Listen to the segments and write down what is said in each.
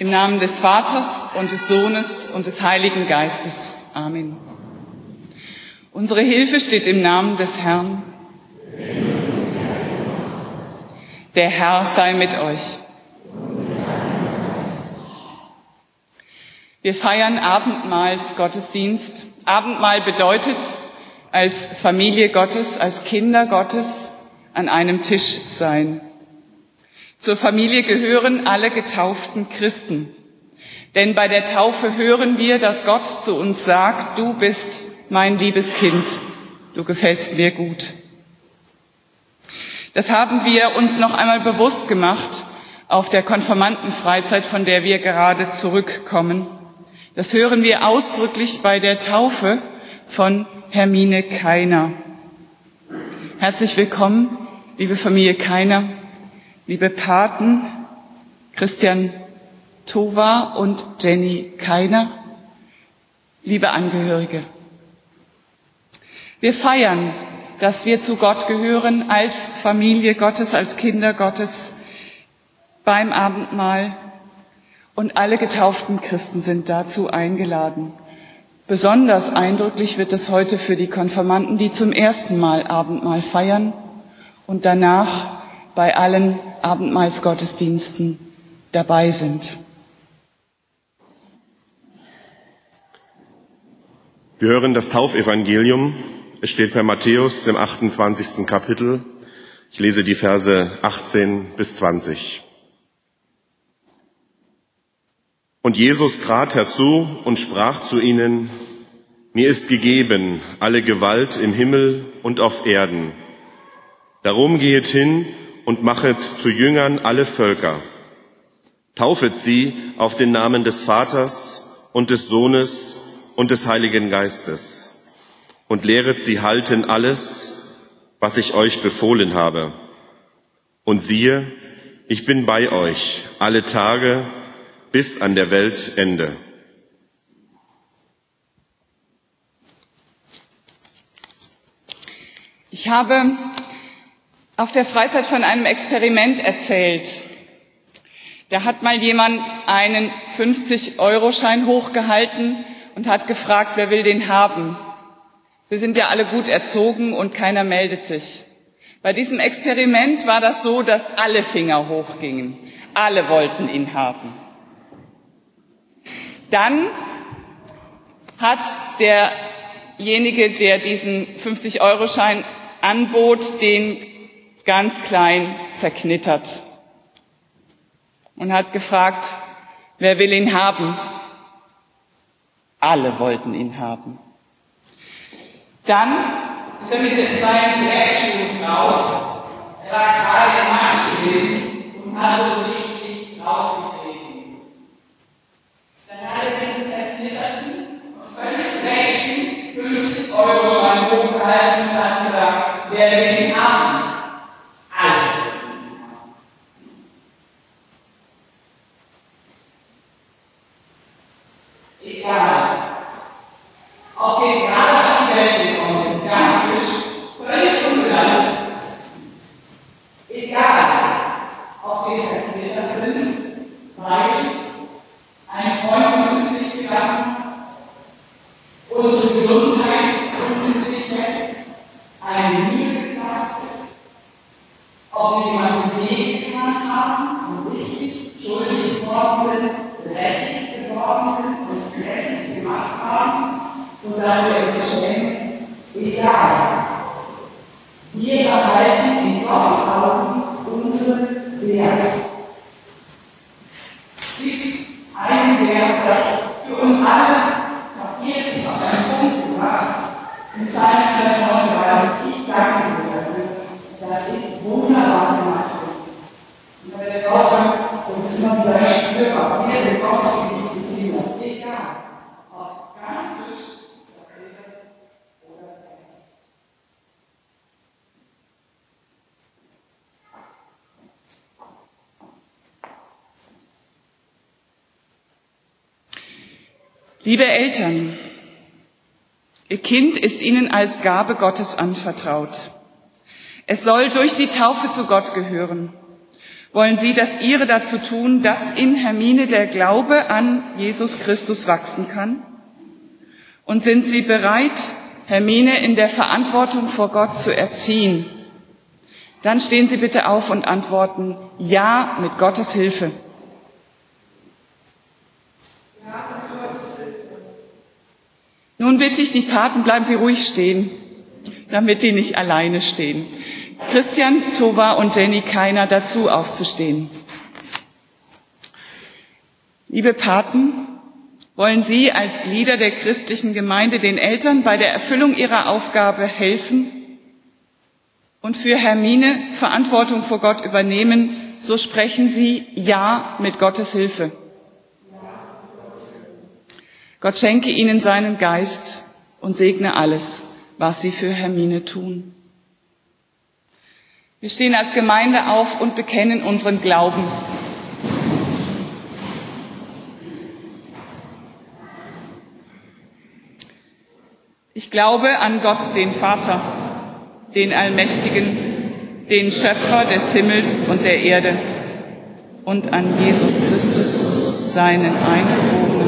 Im Namen des Vaters und des Sohnes und des Heiligen Geistes. Amen. Unsere Hilfe steht im Namen des Herrn. Der Herr sei mit euch. Wir feiern Abendmahlsgottesdienst. Abendmahl bedeutet, als Familie Gottes, als Kinder Gottes an einem Tisch sein. Zur Familie gehören alle getauften Christen. Denn bei der Taufe hören wir, dass Gott zu uns sagt, du bist mein liebes Kind, du gefällst mir gut. Das haben wir uns noch einmal bewusst gemacht auf der Konformantenfreizeit, von der wir gerade zurückkommen. Das hören wir ausdrücklich bei der Taufe von Hermine Keiner. Herzlich willkommen, liebe Familie Keiner liebe Paten Christian Tova und Jenny Keiner, liebe Angehörige. Wir feiern, dass wir zu Gott gehören als Familie Gottes, als Kinder Gottes beim Abendmahl und alle getauften Christen sind dazu eingeladen. Besonders eindrücklich wird es heute für die Konfirmanden, die zum ersten Mal Abendmahl feiern und danach bei allen Abendmahlsgottesdiensten dabei sind. Wir hören das Taufevangelium. Es steht bei Matthäus im 28. Kapitel. Ich lese die Verse 18 bis 20. Und Jesus trat herzu und sprach zu ihnen, Mir ist gegeben alle Gewalt im Himmel und auf Erden. Darum gehet hin und machet zu Jüngern alle Völker. Taufet sie auf den Namen des Vaters und des Sohnes und des Heiligen Geistes und lehret sie halten alles, was ich euch befohlen habe. Und siehe, ich bin bei euch alle Tage bis an der Weltende. Ich habe auf der Freizeit von einem Experiment erzählt. Da hat mal jemand einen 50-Euro-Schein hochgehalten und hat gefragt, wer will den haben? Wir sind ja alle gut erzogen und keiner meldet sich. Bei diesem Experiment war das so, dass alle Finger hochgingen. Alle wollten ihn haben. Dann hat derjenige, der diesen 50-Euro-Schein anbot, den ganz klein zerknittert und hat gefragt, wer will ihn haben? Alle wollten ihn haben. Dann ist er mit seinen Dreckschuhen drauf. Er war gerade im Marsch gewesen und hat so richtig draufgetreten. Dann hat er diesen zerknitterten und völlig dreckigen 50-Euro-Schein hochgehalten stets ein Werk, das für uns alle markiert und auf einen Punkt gemacht, in seinem Liebe Eltern, Ihr Kind ist Ihnen als Gabe Gottes anvertraut. Es soll durch die Taufe zu Gott gehören. wollen Sie das Ihre dazu tun, dass in Hermine der Glaube an Jesus Christus wachsen kann? Und sind Sie bereit, Hermine in der Verantwortung vor Gott zu erziehen? Dann stehen Sie bitte auf und antworten Ja mit Gottes Hilfe. Nun bitte ich die Paten, bleiben Sie ruhig stehen, damit die nicht alleine stehen. Christian, Tova und Jenny Keiner dazu aufzustehen. Liebe Paten, wollen Sie als Glieder der christlichen Gemeinde den Eltern bei der Erfüllung ihrer Aufgabe helfen und für Hermine Verantwortung vor Gott übernehmen, so sprechen Sie Ja mit Gottes Hilfe. Gott schenke Ihnen seinen Geist und segne alles, was Sie für Hermine tun. Wir stehen als Gemeinde auf und bekennen unseren Glauben. Ich glaube an Gott, den Vater, den Allmächtigen, den Schöpfer des Himmels und der Erde und an Jesus Christus, seinen eingeborenen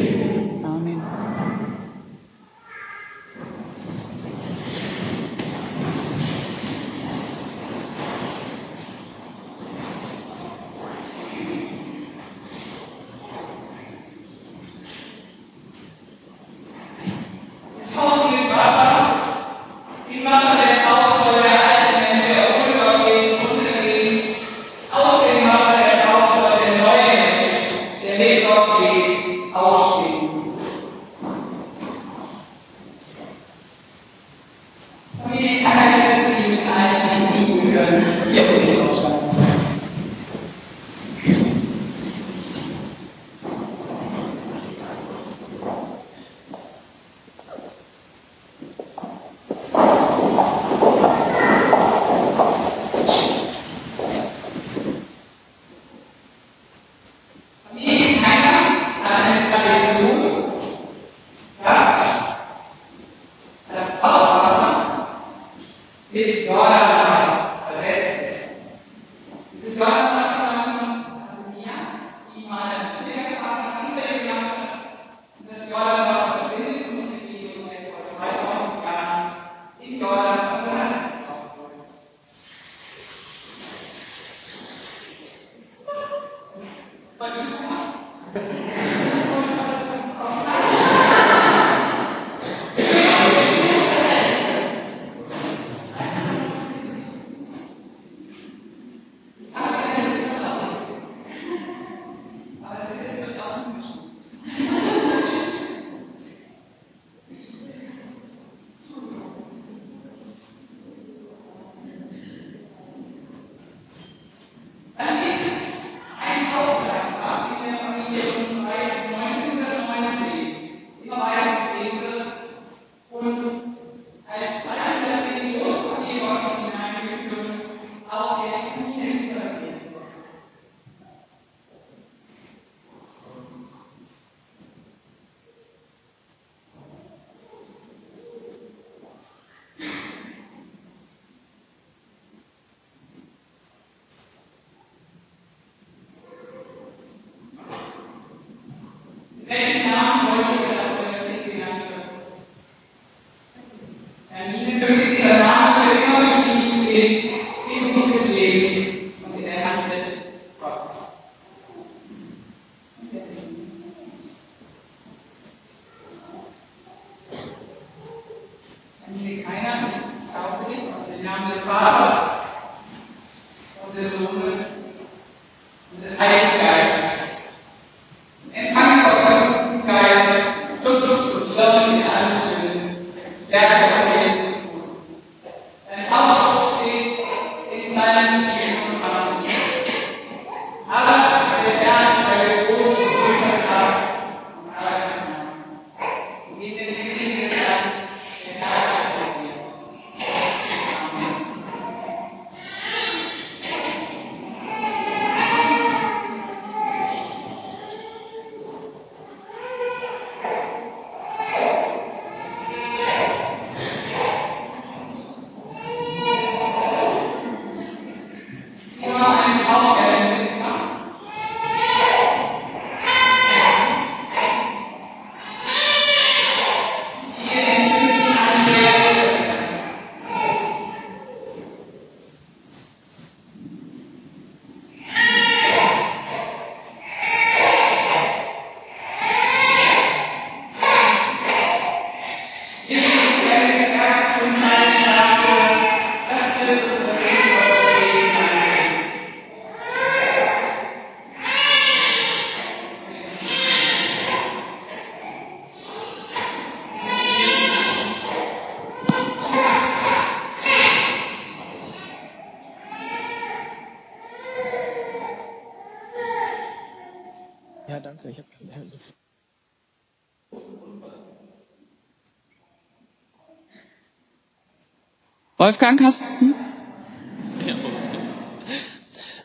Wolfgang, hast du?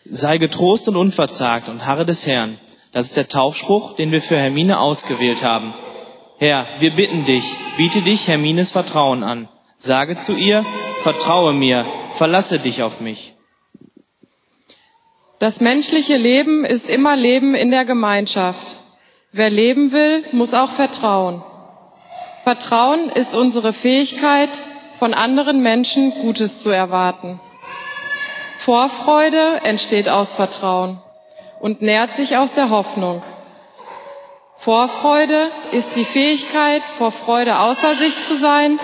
Sei getrost und unverzagt und harre des Herrn. Das ist der Taufspruch, den wir für Hermine ausgewählt haben. Herr, wir bitten dich, biete dich Hermines Vertrauen an. Sage zu ihr, vertraue mir, verlasse dich auf mich. Das menschliche Leben ist immer Leben in der Gemeinschaft. Wer leben will, muss auch vertrauen. Vertrauen ist unsere Fähigkeit, von anderen Menschen Gutes zu erwarten. Vorfreude entsteht aus Vertrauen und nährt sich aus der Hoffnung. Vorfreude ist die Fähigkeit, vor Freude außer sich zu sein,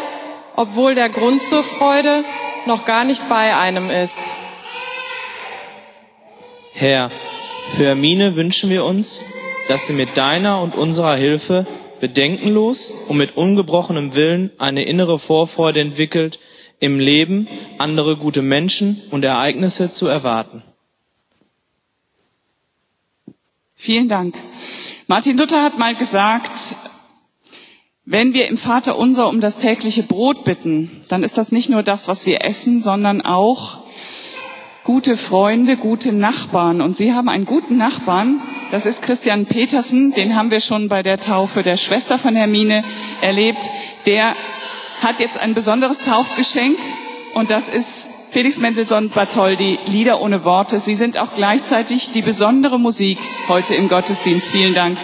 obwohl der Grund zur Freude noch gar nicht bei einem ist. Herr, für Hermine wünschen wir uns, dass sie mit deiner und unserer Hilfe bedenkenlos und mit ungebrochenem Willen eine innere Vorfreude entwickelt, im Leben andere gute Menschen und Ereignisse zu erwarten. Vielen Dank. Martin Luther hat mal gesagt, wenn wir im Vater unser um das tägliche Brot bitten, dann ist das nicht nur das, was wir essen, sondern auch gute Freunde, gute Nachbarn. Und Sie haben einen guten Nachbarn, das ist Christian Petersen, den haben wir schon bei der Taufe der Schwester von Hermine erlebt. Der hat jetzt ein besonderes Taufgeschenk und das ist Felix Mendelssohn Bartholdy, Lieder ohne Worte. Sie sind auch gleichzeitig die besondere Musik heute im Gottesdienst. Vielen Dank.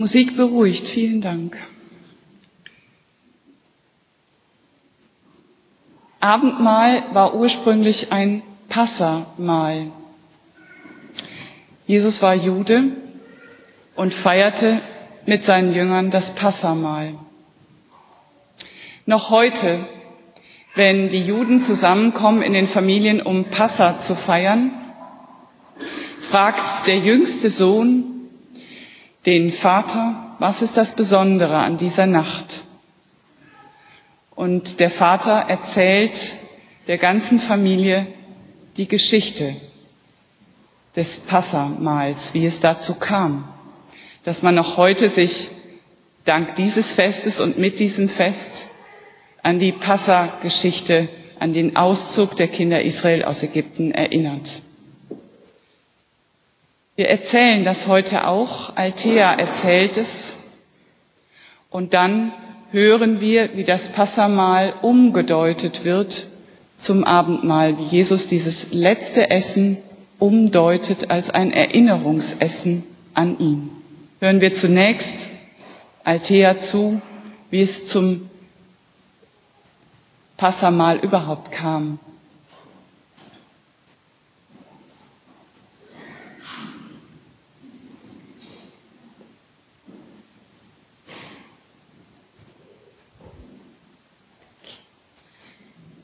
Musik beruhigt. Vielen Dank. Abendmahl war ursprünglich ein Passamahl. Jesus war Jude und feierte mit seinen Jüngern das Passamahl. Noch heute, wenn die Juden zusammenkommen in den Familien, um Passa zu feiern, fragt der jüngste Sohn den Vater, was ist das Besondere an dieser Nacht? Und der Vater erzählt der ganzen Familie die Geschichte des Passamals, wie es dazu kam, dass man noch heute sich dank dieses Festes und mit diesem Fest an die Passa-Geschichte, an den Auszug der Kinder Israel aus Ägypten erinnert. Wir erzählen das heute auch. Althea erzählt es. Und dann hören wir, wie das Passamal umgedeutet wird zum Abendmahl, wie Jesus dieses letzte Essen umdeutet als ein Erinnerungsessen an ihn. Hören wir zunächst Althea zu, wie es zum Passamal überhaupt kam.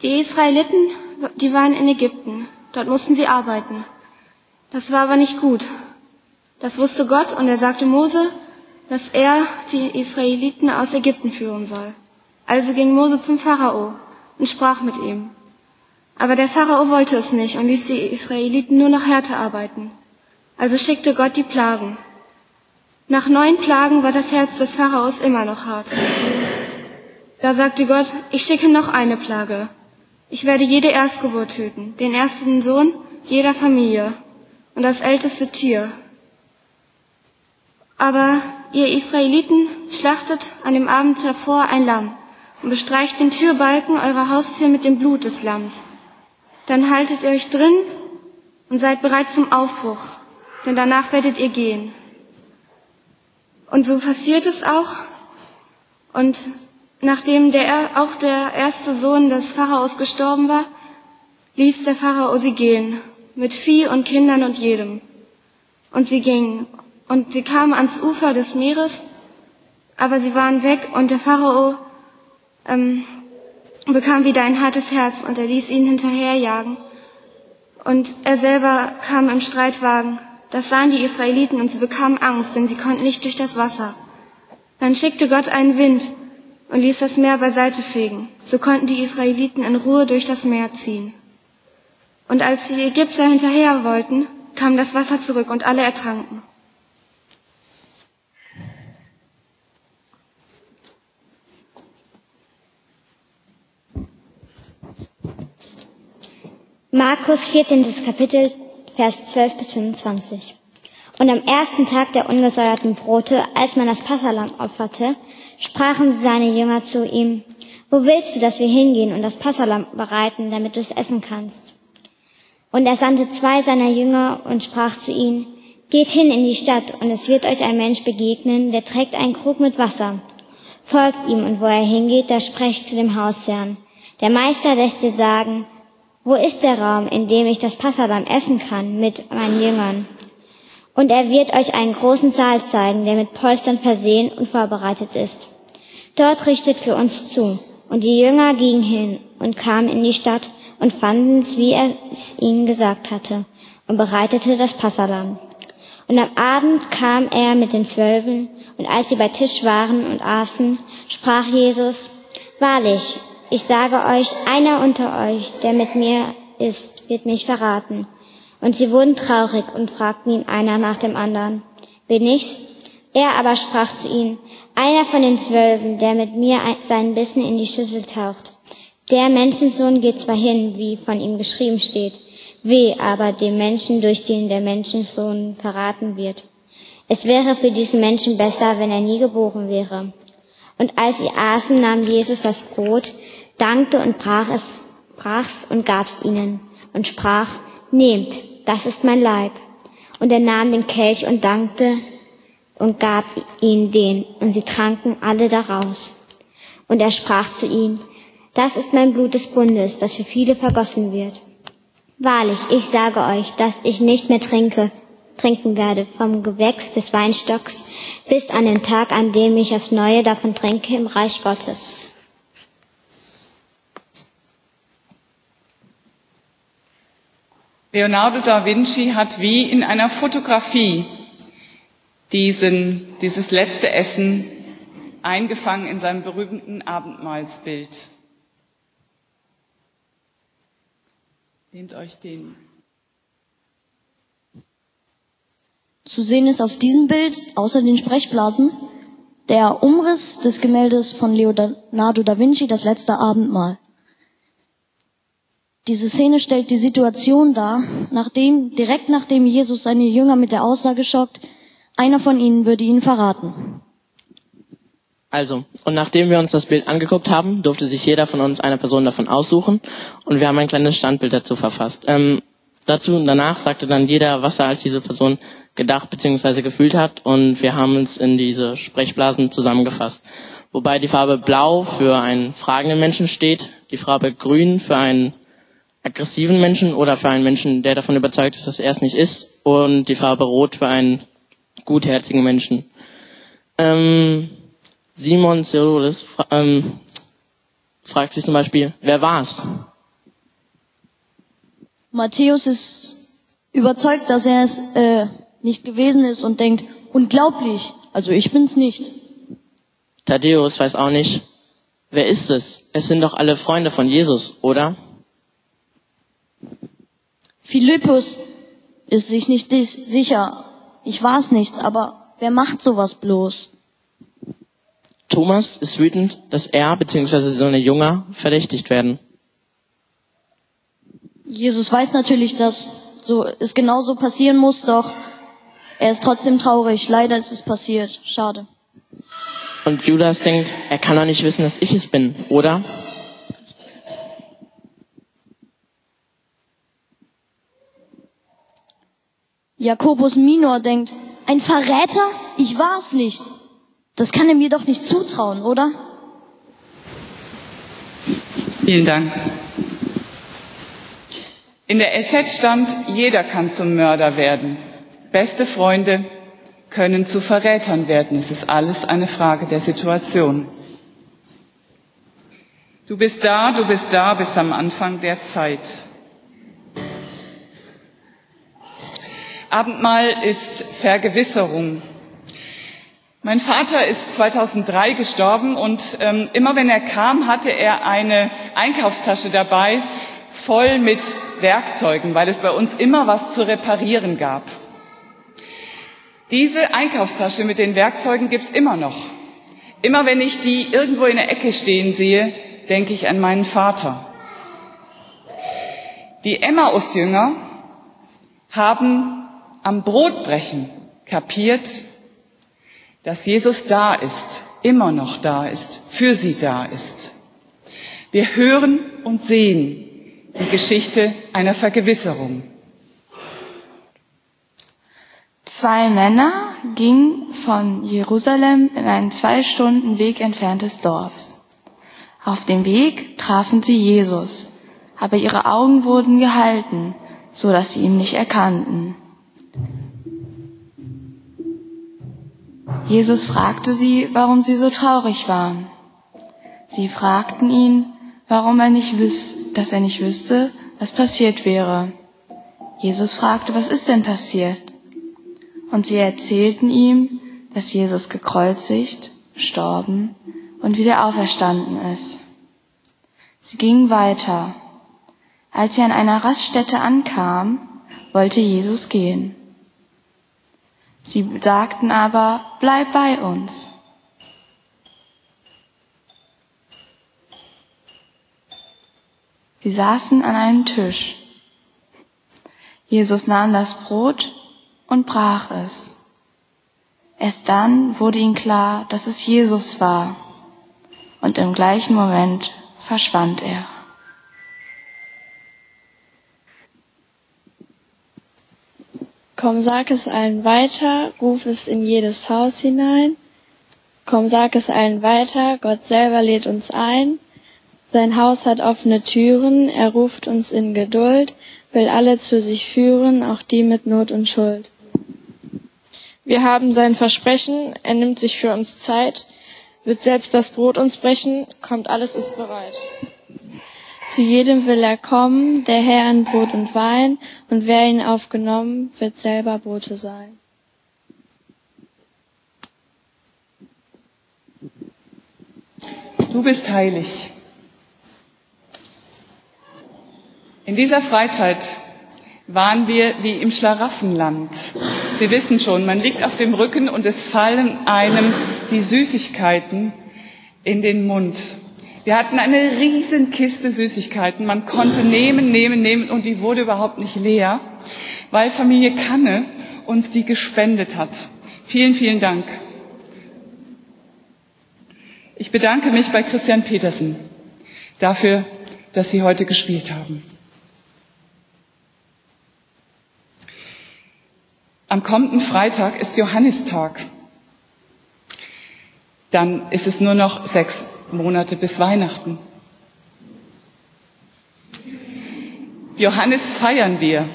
Die Israeliten, die waren in Ägypten. Dort mussten sie arbeiten. Das war aber nicht gut. Das wusste Gott und er sagte Mose, dass er die Israeliten aus Ägypten führen soll. Also ging Mose zum Pharao und sprach mit ihm. Aber der Pharao wollte es nicht und ließ die Israeliten nur noch härter arbeiten. Also schickte Gott die Plagen. Nach neun Plagen war das Herz des Pharaos immer noch hart. Da sagte Gott, ich schicke noch eine Plage. Ich werde jede Erstgeburt töten, den ersten Sohn jeder Familie und das älteste Tier. Aber ihr Israeliten schlachtet an dem Abend davor ein Lamm und bestreicht den Türbalken eurer Haustür mit dem Blut des Lamms. Dann haltet ihr euch drin und seid bereit zum Aufbruch, denn danach werdet ihr gehen. Und so passiert es auch. Und Nachdem der, auch der erste Sohn des Pharaos gestorben war, ließ der Pharao sie gehen, mit Vieh und Kindern und jedem. Und sie gingen, und sie kamen ans Ufer des Meeres, aber sie waren weg, und der Pharao ähm, bekam wieder ein hartes Herz, und er ließ ihn hinterherjagen. Und er selber kam im Streitwagen. Das sahen die Israeliten, und sie bekamen Angst, denn sie konnten nicht durch das Wasser. Dann schickte Gott einen Wind und ließ das Meer beiseite fegen. So konnten die Israeliten in Ruhe durch das Meer ziehen. Und als die Ägypter hinterher wollten, kam das Wasser zurück und alle ertranken. Markus 14. Kapitel, Vers 12 bis 25. Und am ersten Tag der ungesäuerten Brote, als man das Passalam opferte, sprachen seine Jünger zu ihm, wo willst du, dass wir hingehen und das Passalam bereiten, damit du es essen kannst? Und er sandte zwei seiner Jünger und sprach zu ihnen, geht hin in die Stadt und es wird euch ein Mensch begegnen, der trägt einen Krug mit Wasser. Folgt ihm und wo er hingeht, da sprecht zu dem Hausherrn. Der Meister lässt dir sagen, wo ist der Raum, in dem ich das Passalam essen kann mit meinen Jüngern? Und er wird euch einen großen Saal zeigen, der mit Polstern versehen und vorbereitet ist. Dort richtet für uns zu. Und die Jünger gingen hin und kamen in die Stadt und fanden es, wie er es ihnen gesagt hatte, und bereitete das Passalam. Und am Abend kam er mit den Zwölfen, und als sie bei Tisch waren und aßen, sprach Jesus, Wahrlich, ich sage euch, einer unter euch, der mit mir ist, wird mich verraten. Und sie wurden traurig und fragten ihn einer nach dem anderen, bin ich's? Er aber sprach zu ihnen, einer von den Zwölfen, der mit mir seinen Bissen in die Schüssel taucht. Der Menschensohn geht zwar hin, wie von ihm geschrieben steht, weh aber dem Menschen, durch den der Menschensohn verraten wird. Es wäre für diesen Menschen besser, wenn er nie geboren wäre. Und als sie aßen, nahm Jesus das Brot, dankte und brach es, brach's und gab's ihnen und sprach, nehmt, das ist mein Leib. Und er nahm den Kelch und dankte und gab ihnen den, und sie tranken alle daraus. Und er sprach zu ihnen, das ist mein Blut des Bundes, das für viele vergossen wird. Wahrlich, ich sage euch, dass ich nicht mehr trinke, trinken werde vom Gewächs des Weinstocks bis an den Tag, an dem ich aufs Neue davon trinke im Reich Gottes. Leonardo da Vinci hat wie in einer Fotografie diesen, dieses letzte Essen eingefangen in seinem berühmten Abendmahlsbild. Nehmt euch den. Zu sehen ist auf diesem Bild, außer den Sprechblasen, der Umriss des Gemäldes von Leonardo da Vinci, das letzte Abendmahl. Diese Szene stellt die Situation dar, nachdem, direkt nachdem Jesus seine Jünger mit der Aussage schockt, einer von ihnen würde ihn verraten. Also, und nachdem wir uns das Bild angeguckt haben, durfte sich jeder von uns eine Person davon aussuchen und wir haben ein kleines Standbild dazu verfasst. Ähm, dazu und danach sagte dann jeder, was er als diese Person gedacht bzw. gefühlt hat und wir haben uns in diese Sprechblasen zusammengefasst. Wobei die Farbe Blau für einen fragenden Menschen steht, die Farbe Grün für einen aggressiven Menschen oder für einen Menschen, der davon überzeugt ist, dass er es nicht ist und die Farbe Rot für einen gutherzigen Menschen. Ähm, Simon Cerulis fra ähm, fragt sich zum Beispiel, wer war's? Matthäus ist überzeugt, dass er es äh, nicht gewesen ist und denkt, unglaublich, also ich bin's nicht. Thaddäus weiß auch nicht, wer ist es? Es sind doch alle Freunde von Jesus, oder? Philippus ist sich nicht sicher. Ich war's nicht, aber wer macht sowas bloß? Thomas ist wütend, dass er bzw. seine Jünger verdächtigt werden. Jesus weiß natürlich, dass so es genauso passieren muss, doch er ist trotzdem traurig. Leider ist es passiert. Schade. Und Judas denkt, er kann doch nicht wissen, dass ich es bin, oder? Jakobus Minor denkt, ein Verräter? Ich war's nicht. Das kann er mir doch nicht zutrauen, oder? Vielen Dank. In der LZ stand, jeder kann zum Mörder werden. Beste Freunde können zu Verrätern werden. Es ist alles eine Frage der Situation. Du bist da, du bist da, bist am Anfang der Zeit. Abendmahl ist Vergewisserung. Mein Vater ist 2003 gestorben und ähm, immer wenn er kam, hatte er eine Einkaufstasche dabei, voll mit Werkzeugen, weil es bei uns immer was zu reparieren gab. Diese Einkaufstasche mit den Werkzeugen gibt's immer noch. Immer wenn ich die irgendwo in der Ecke stehen sehe, denke ich an meinen Vater. Die Emmaus-Jünger haben am Brotbrechen kapiert, dass Jesus da ist, immer noch da ist, für sie da ist. Wir hören und sehen die Geschichte einer Vergewisserung. Zwei Männer gingen von Jerusalem in ein zwei Stunden Weg entferntes Dorf. Auf dem Weg trafen sie Jesus, aber ihre Augen wurden gehalten, so dass sie ihn nicht erkannten. Jesus fragte sie, warum sie so traurig waren. Sie fragten ihn, warum er nicht wüsste, dass er nicht wüsste, was passiert wäre. Jesus fragte, was ist denn passiert? Und sie erzählten ihm, dass Jesus gekreuzigt, gestorben und wieder auferstanden ist. Sie gingen weiter. Als sie an einer Raststätte ankamen, wollte Jesus gehen. Sie sagten aber, bleib bei uns. Sie saßen an einem Tisch. Jesus nahm das Brot und brach es. Erst dann wurde ihm klar, dass es Jesus war. Und im gleichen Moment verschwand er. Komm, sag es allen weiter, ruf es in jedes Haus hinein. Komm, sag es allen weiter, Gott selber lädt uns ein. Sein Haus hat offene Türen, er ruft uns in Geduld, will alle zu sich führen, auch die mit Not und Schuld. Wir haben sein Versprechen, er nimmt sich für uns Zeit, wird selbst das Brot uns brechen, kommt alles ist bereit. Zu jedem will er kommen, der Herr an Brot und Wein, und wer ihn aufgenommen, wird selber Bote sein. Du bist heilig. In dieser Freizeit waren wir wie im Schlaraffenland. Sie wissen schon, man liegt auf dem Rücken und es fallen einem die Süßigkeiten in den Mund. Wir hatten eine riesen Kiste Süßigkeiten. Man konnte nehmen, nehmen, nehmen und die wurde überhaupt nicht leer, weil Familie Kanne uns die gespendet hat. Vielen, vielen Dank. Ich bedanke mich bei Christian Petersen dafür, dass Sie heute gespielt haben. Am kommenden Freitag ist Johannistag. Dann ist es nur noch sechs Monate bis Weihnachten. Johannes feiern wir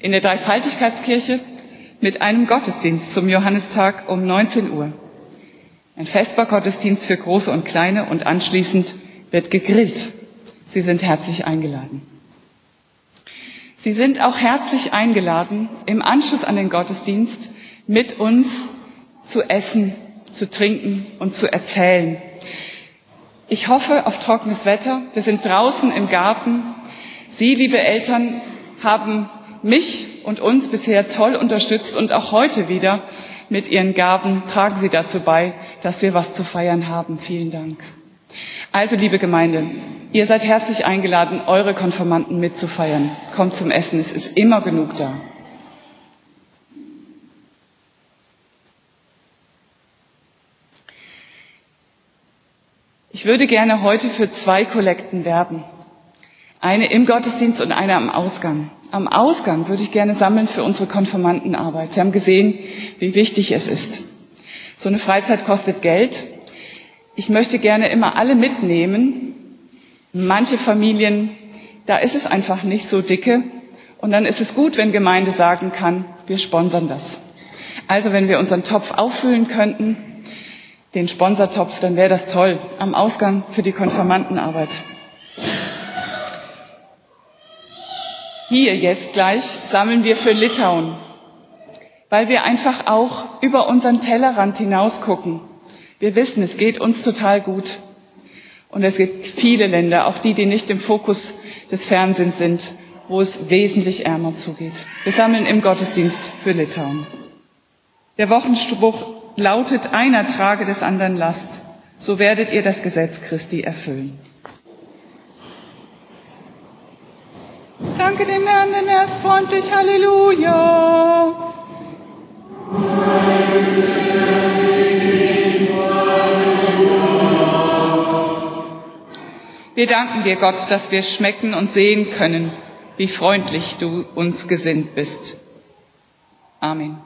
in der Dreifaltigkeitskirche mit einem Gottesdienst zum Johannistag um 19 Uhr. Ein Vespergottesdienst für Große und Kleine und anschließend wird gegrillt. Sie sind herzlich eingeladen. Sie sind auch herzlich eingeladen, im Anschluss an den Gottesdienst mit uns zu essen, zu trinken und zu erzählen. Ich hoffe auf trockenes Wetter. Wir sind draußen im Garten. Sie, liebe Eltern, haben mich und uns bisher toll unterstützt und auch heute wieder mit Ihren Gaben tragen Sie dazu bei, dass wir was zu feiern haben. Vielen Dank. Also, liebe Gemeinde, ihr seid herzlich eingeladen, eure Konformanten mitzufeiern. Kommt zum Essen, es ist immer genug da. Ich würde gerne heute für zwei Kollekten werben. Eine im Gottesdienst und eine am Ausgang. Am Ausgang würde ich gerne sammeln für unsere Konformantenarbeit. Sie haben gesehen, wie wichtig es ist. So eine Freizeit kostet Geld. Ich möchte gerne immer alle mitnehmen. Manche Familien, da ist es einfach nicht so dicke. Und dann ist es gut, wenn Gemeinde sagen kann, wir sponsern das. Also wenn wir unseren Topf auffüllen könnten, den Sponsortopf, dann wäre das toll. Am Ausgang für die Konfirmandenarbeit. Hier jetzt gleich sammeln wir für Litauen. weil wir einfach auch über unseren Tellerrand hinaus gucken. Wir wissen, es geht uns total gut. Und es gibt viele Länder, auch die, die nicht im Fokus des Fernsehens sind, wo es wesentlich ärmer zugeht. Wir sammeln im Gottesdienst für Litauen. Der Wochenspruch lautet, einer trage des anderen Last. So werdet ihr das Gesetz Christi erfüllen. Danke dem Herrn, denn er ist freundlich. Halleluja. Wir danken dir, Gott, dass wir schmecken und sehen können, wie freundlich du uns gesinnt bist. Amen.